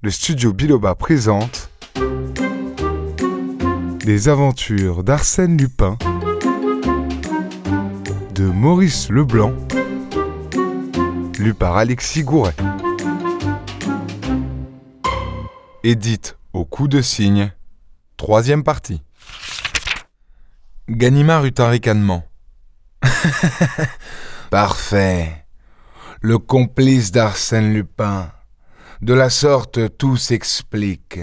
le studio Biloba présente Les aventures d'Arsène Lupin de Maurice Leblanc, lu par Alexis Gouret. Édite au coup de cygne, troisième partie. Ganimard eut un ricanement. Parfait. Le complice d'Arsène Lupin. De la sorte, tout s'explique.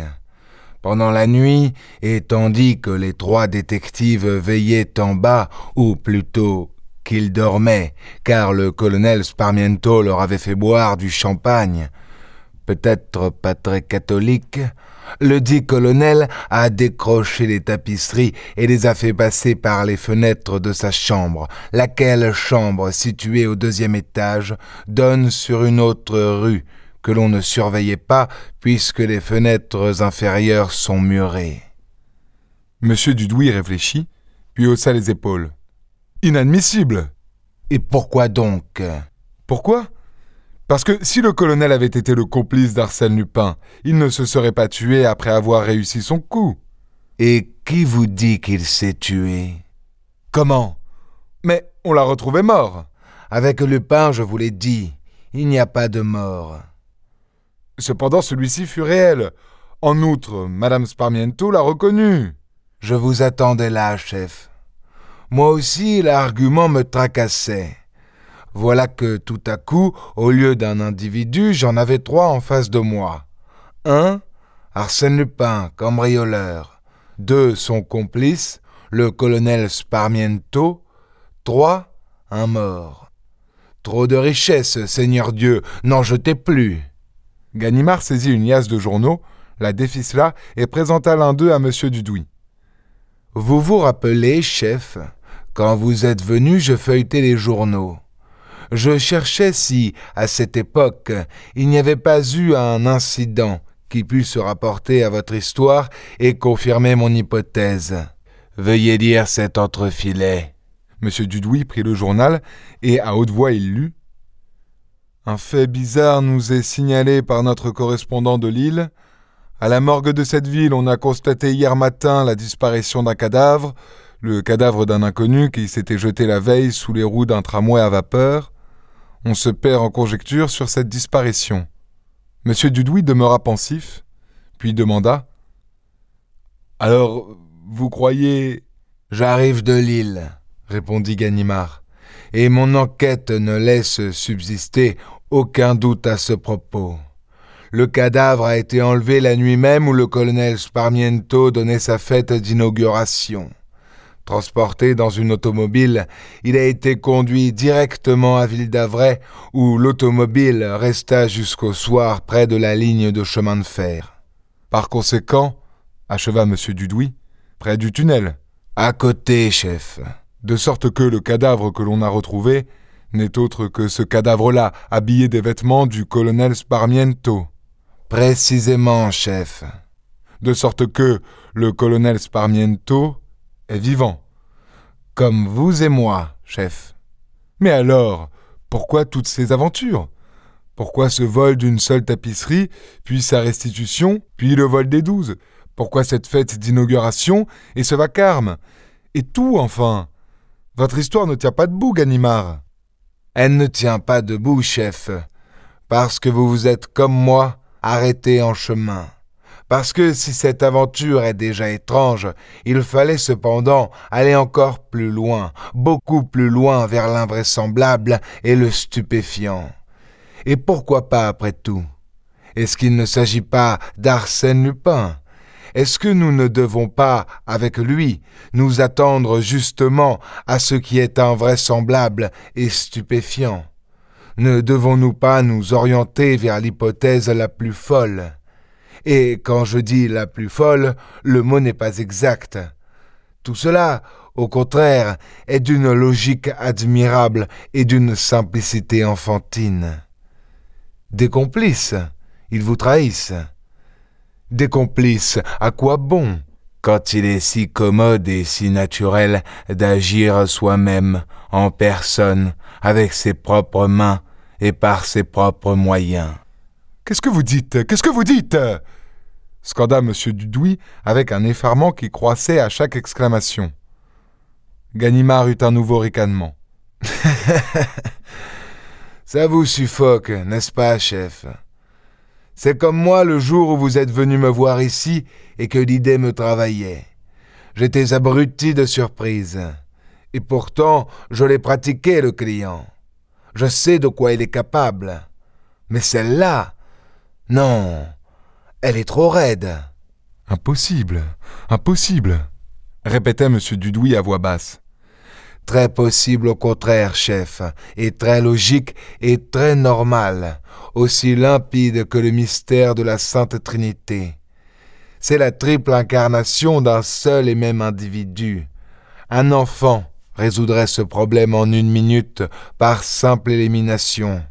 Pendant la nuit, et tandis que les trois détectives veillaient en bas, ou plutôt qu'ils dormaient, car le colonel Sparmiento leur avait fait boire du champagne, peut-être pas très catholique, le dit colonel a décroché les tapisseries et les a fait passer par les fenêtres de sa chambre, laquelle chambre, située au deuxième étage, donne sur une autre rue que l'on ne surveillait pas puisque les fenêtres inférieures sont murées. Monsieur Dudouis réfléchit, puis haussa les épaules. Inadmissible. Et pourquoi donc? Pourquoi? Parce que si le colonel avait été le complice d'Arsène Lupin, il ne se serait pas tué après avoir réussi son coup. Et qui vous dit qu'il s'est tué? Comment? Mais on l'a retrouvé mort. Avec Lupin, je vous l'ai dit, il n'y a pas de mort. Cependant, celui-ci fut réel. En outre, Madame Sparmiento l'a reconnu. Je vous attendais là, chef. Moi aussi, l'argument me tracassait. Voilà que tout à coup, au lieu d'un individu, j'en avais trois en face de moi. Un, Arsène Lupin, cambrioleur. Deux, son complice, le colonel Sparmiento. Trois, un mort. Trop de richesses, Seigneur Dieu, n'en jetez plus. Ganimard saisit une liasse de journaux, la déficela et présenta l'un d'eux à M. Dudouis. Vous vous rappelez, chef, quand vous êtes venu, je feuilletais les journaux. Je cherchais si, à cette époque, il n'y avait pas eu un incident qui pût se rapporter à votre histoire et confirmer mon hypothèse. Veuillez lire cet entrefilet. Monsieur Dudouis prit le journal et à haute voix il lut. Un fait bizarre nous est signalé par notre correspondant de Lille. À la morgue de cette ville, on a constaté hier matin la disparition d'un cadavre, le cadavre d'un inconnu qui s'était jeté la veille sous les roues d'un tramway à vapeur. On se perd en conjectures sur cette disparition. Monsieur Dudouis demeura pensif, puis demanda Alors, vous croyez. J'arrive de Lille, répondit Ganimard, et mon enquête ne laisse subsister aucun doute à ce propos. Le cadavre a été enlevé la nuit même où le colonel Sparmiento donnait sa fête d'inauguration. Transporté dans une automobile, il a été conduit directement à Ville d'Avray, où l'automobile resta jusqu'au soir près de la ligne de chemin de fer. Par conséquent, acheva M. Dudouis, près du tunnel. À côté, chef. De sorte que le cadavre que l'on a retrouvé n'est autre que ce cadavre-là, habillé des vêtements du colonel Sparmiento. Précisément, chef. De sorte que le colonel Sparmiento est vivant. Comme vous et moi, chef. Mais alors, pourquoi toutes ces aventures? Pourquoi ce vol d'une seule tapisserie, puis sa restitution, puis le vol des douze? Pourquoi cette fête d'inauguration et ce vacarme? Et tout, enfin? Votre histoire ne tient pas debout, Ganimard. Elle ne tient pas debout, chef, parce que vous vous êtes, comme moi, arrêté en chemin. Parce que si cette aventure est déjà étrange, il fallait cependant aller encore plus loin, beaucoup plus loin vers l'invraisemblable et le stupéfiant. Et pourquoi pas après tout? Est-ce qu'il ne s'agit pas d'Arsène Lupin? Est-ce que nous ne devons pas, avec lui, nous attendre justement à ce qui est invraisemblable et stupéfiant? Ne devons-nous pas nous orienter vers l'hypothèse la plus folle? Et quand je dis la plus folle, le mot n'est pas exact. Tout cela, au contraire, est d'une logique admirable et d'une simplicité enfantine. Des complices, ils vous trahissent. Des complices, à quoi bon quand il est si commode et si naturel d'agir soi-même, en personne, avec ses propres mains et par ses propres moyens? Qu'est-ce que vous dites? Qu'est-ce que vous dites? Scanda M. Dudouis avec un effarement qui croissait à chaque exclamation. Ganimard eut un nouveau ricanement. Ça vous suffoque, n'est-ce pas, chef? C'est comme moi le jour où vous êtes venu me voir ici et que l'idée me travaillait. J'étais abruti de surprise. Et pourtant, je l'ai pratiqué, le client. Je sais de quoi il est capable. Mais celle-là, non, elle est trop raide. Impossible, impossible, répétait M. Dudouis à voix basse. Très possible au contraire, chef, et très logique et très normal, aussi limpide que le mystère de la Sainte Trinité. C'est la triple incarnation d'un seul et même individu. Un enfant résoudrait ce problème en une minute par simple élimination.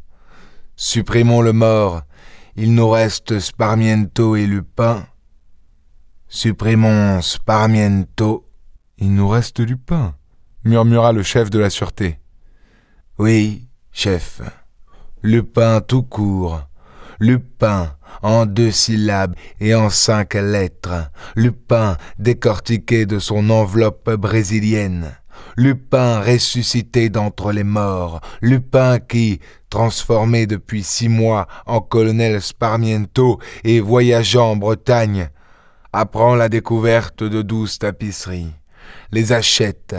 Supprimons le mort, il nous reste Sparmiento et Lupin. Supprimons Sparmiento. Il nous reste Lupin murmura le chef de la sûreté. Oui, chef. Lupin tout court. Lupin en deux syllabes et en cinq lettres. Lupin décortiqué de son enveloppe brésilienne. Lupin ressuscité d'entre les morts. Lupin qui, transformé depuis six mois en colonel Sparmiento et voyageant en Bretagne, apprend la découverte de douze tapisseries, les achète,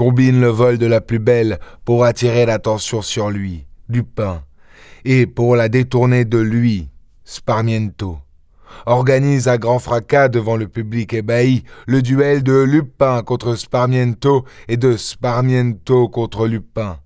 combine le vol de la plus belle pour attirer l'attention sur lui, Lupin, et pour la détourner de lui, Sparmiento, organise à grand fracas devant le public ébahi le duel de Lupin contre Sparmiento et de Sparmiento contre Lupin,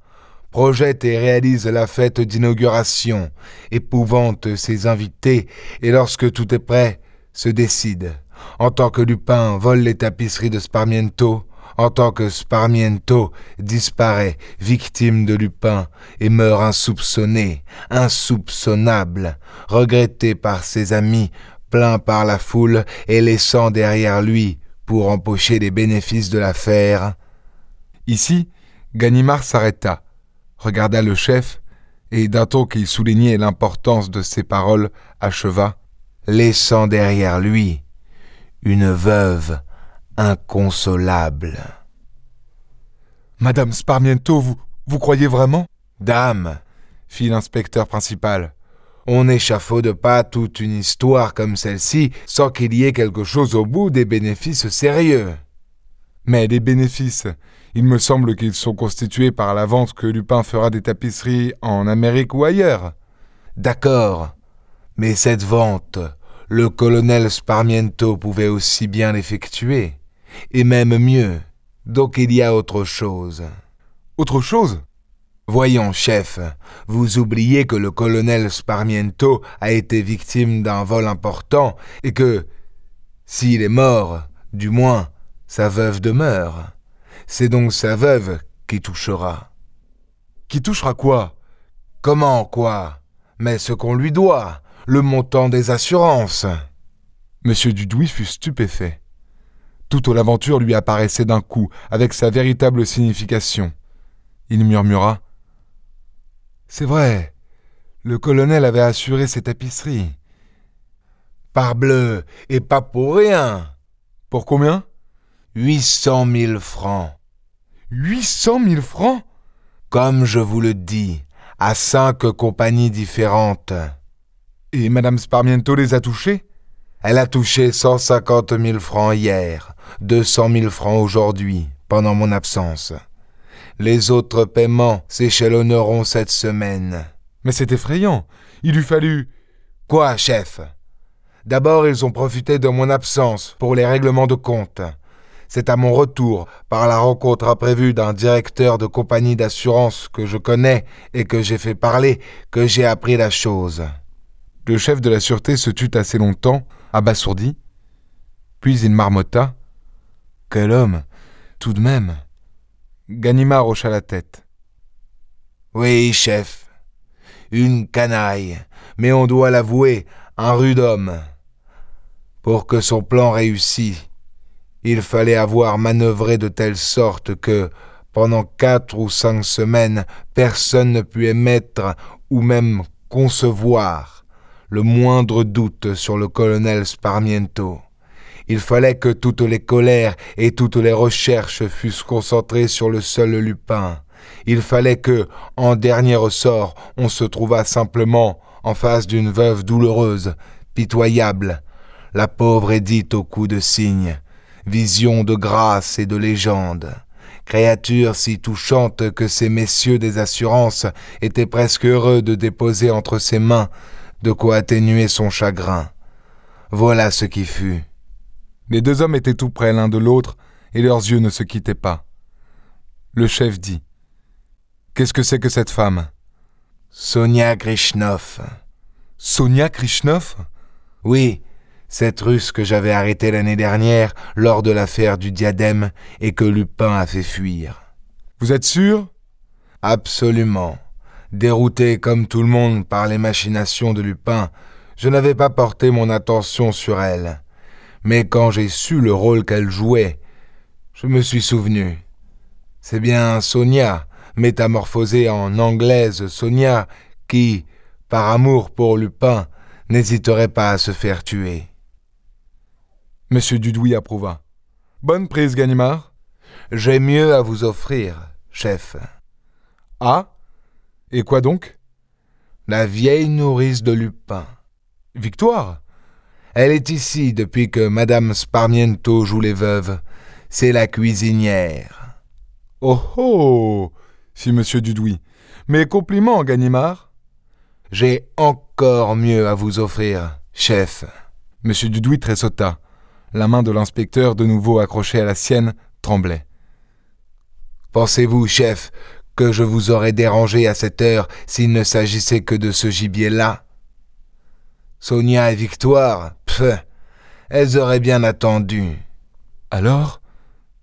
projette et réalise la fête d'inauguration, épouvante ses invités, et lorsque tout est prêt, se décide. En tant que Lupin vole les tapisseries de Sparmiento, en tant que Sparmiento disparaît, victime de Lupin, et meurt insoupçonné, insoupçonnable, regretté par ses amis, plaint par la foule et laissant derrière lui, pour empocher les bénéfices de l'affaire. Ici, Ganimard s'arrêta, regarda le chef, et d'un ton qui soulignait l'importance de ses paroles, acheva. Laissant derrière lui une veuve inconsolable. Madame Sparmiento, vous, vous croyez vraiment? Dame, fit l'inspecteur principal. On n'échafaude pas toute une histoire comme celle-ci sans qu'il y ait quelque chose au bout des bénéfices sérieux. Mais les bénéfices, il me semble qu'ils sont constitués par la vente que Lupin fera des tapisseries en Amérique ou ailleurs. D'accord, mais cette vente, le colonel Sparmiento pouvait aussi bien l'effectuer et même mieux. Donc il y a autre chose. Autre chose? Voyons, chef, vous oubliez que le colonel Sparmiento a été victime d'un vol important et que, s'il est mort, du moins, sa veuve demeure. C'est donc sa veuve qui touchera. Qui touchera quoi? Comment quoi? Mais ce qu'on lui doit, le montant des assurances. Monsieur Dudouis fut stupéfait. Toute l'aventure lui apparaissait d'un coup, avec sa véritable signification. Il murmura C'est vrai, le colonel avait assuré ses tapisseries. Parbleu, et pas pour rien. Pour combien? Huit cent mille francs. Huit cent mille francs? Comme je vous le dis, à cinq compagnies différentes. Et Madame Sparmiento les a touchés? Elle a touché cent cinquante mille francs hier, deux cent mille francs aujourd'hui, pendant mon absence. Les autres paiements s'échelonneront cette semaine. Mais c'est effrayant. Il eût fallu. Quoi, chef? D'abord, ils ont profité de mon absence pour les règlements de compte. C'est à mon retour, par la rencontre imprévue d'un directeur de compagnie d'assurance que je connais et que j'ai fait parler, que j'ai appris la chose. Le chef de la sûreté se tut assez longtemps, abasourdi. Puis il marmotta. Quel homme, tout de même. Ganimard hocha la tête. Oui, chef. Une canaille, mais on doit l'avouer, un rude homme. Pour que son plan réussît, il fallait avoir manœuvré de telle sorte que, pendant quatre ou cinq semaines, personne ne put émettre ou même concevoir le moindre doute sur le colonel Sparmiento. Il fallait que toutes les colères et toutes les recherches fussent concentrées sur le seul Lupin. Il fallait que, en dernier ressort, on se trouvât simplement en face d'une veuve douloureuse, pitoyable, la pauvre Édite au cou de cygne, vision de grâce et de légende, créature si touchante que ces messieurs des assurances étaient presque heureux de déposer entre ses mains de quoi atténuer son chagrin. Voilà ce qui fut. Les deux hommes étaient tout près l'un de l'autre, et leurs yeux ne se quittaient pas. Le chef dit Qu'est-ce que c'est que cette femme? Sonia Krishnov. Sonia Krishnov? Oui, cette russe que j'avais arrêtée l'année dernière lors de l'affaire du diadème et que Lupin a fait fuir. Vous êtes sûr? Absolument. Dérouté comme tout le monde par les machinations de Lupin, je n'avais pas porté mon attention sur elle. Mais quand j'ai su le rôle qu'elle jouait, je me suis souvenu. C'est bien Sonia, métamorphosée en anglaise Sonia, qui, par amour pour Lupin, n'hésiterait pas à se faire tuer. Monsieur Dudouis approuva. Bonne prise, Ganimard. J'ai mieux à vous offrir, chef. Ah? Et quoi donc? La vieille nourrice de Lupin. Victoire Elle est ici depuis que Madame Sparmiento joue les veuves. C'est la cuisinière. Oh oh fit Monsieur Dudouis. Mes compliments, Ganimard. J'ai encore mieux à vous offrir, chef. Monsieur Dudouis tressauta. La main de l'inspecteur, de nouveau accrochée à la sienne, tremblait. Pensez-vous, chef, que je vous aurais dérangé à cette heure s'il ne s'agissait que de ce gibier-là? Sonia et Victoire, elles auraient bien attendu. Alors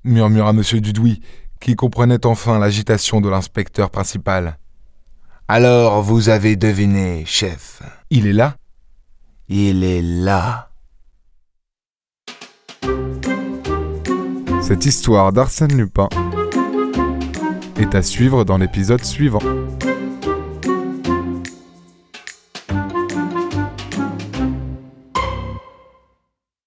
murmura M. Dudouis, qui comprenait enfin l'agitation de l'inspecteur principal. Alors vous avez deviné, chef. Il est là? Il est là. Cette histoire d'Arsène Lupin est à suivre dans l'épisode suivant.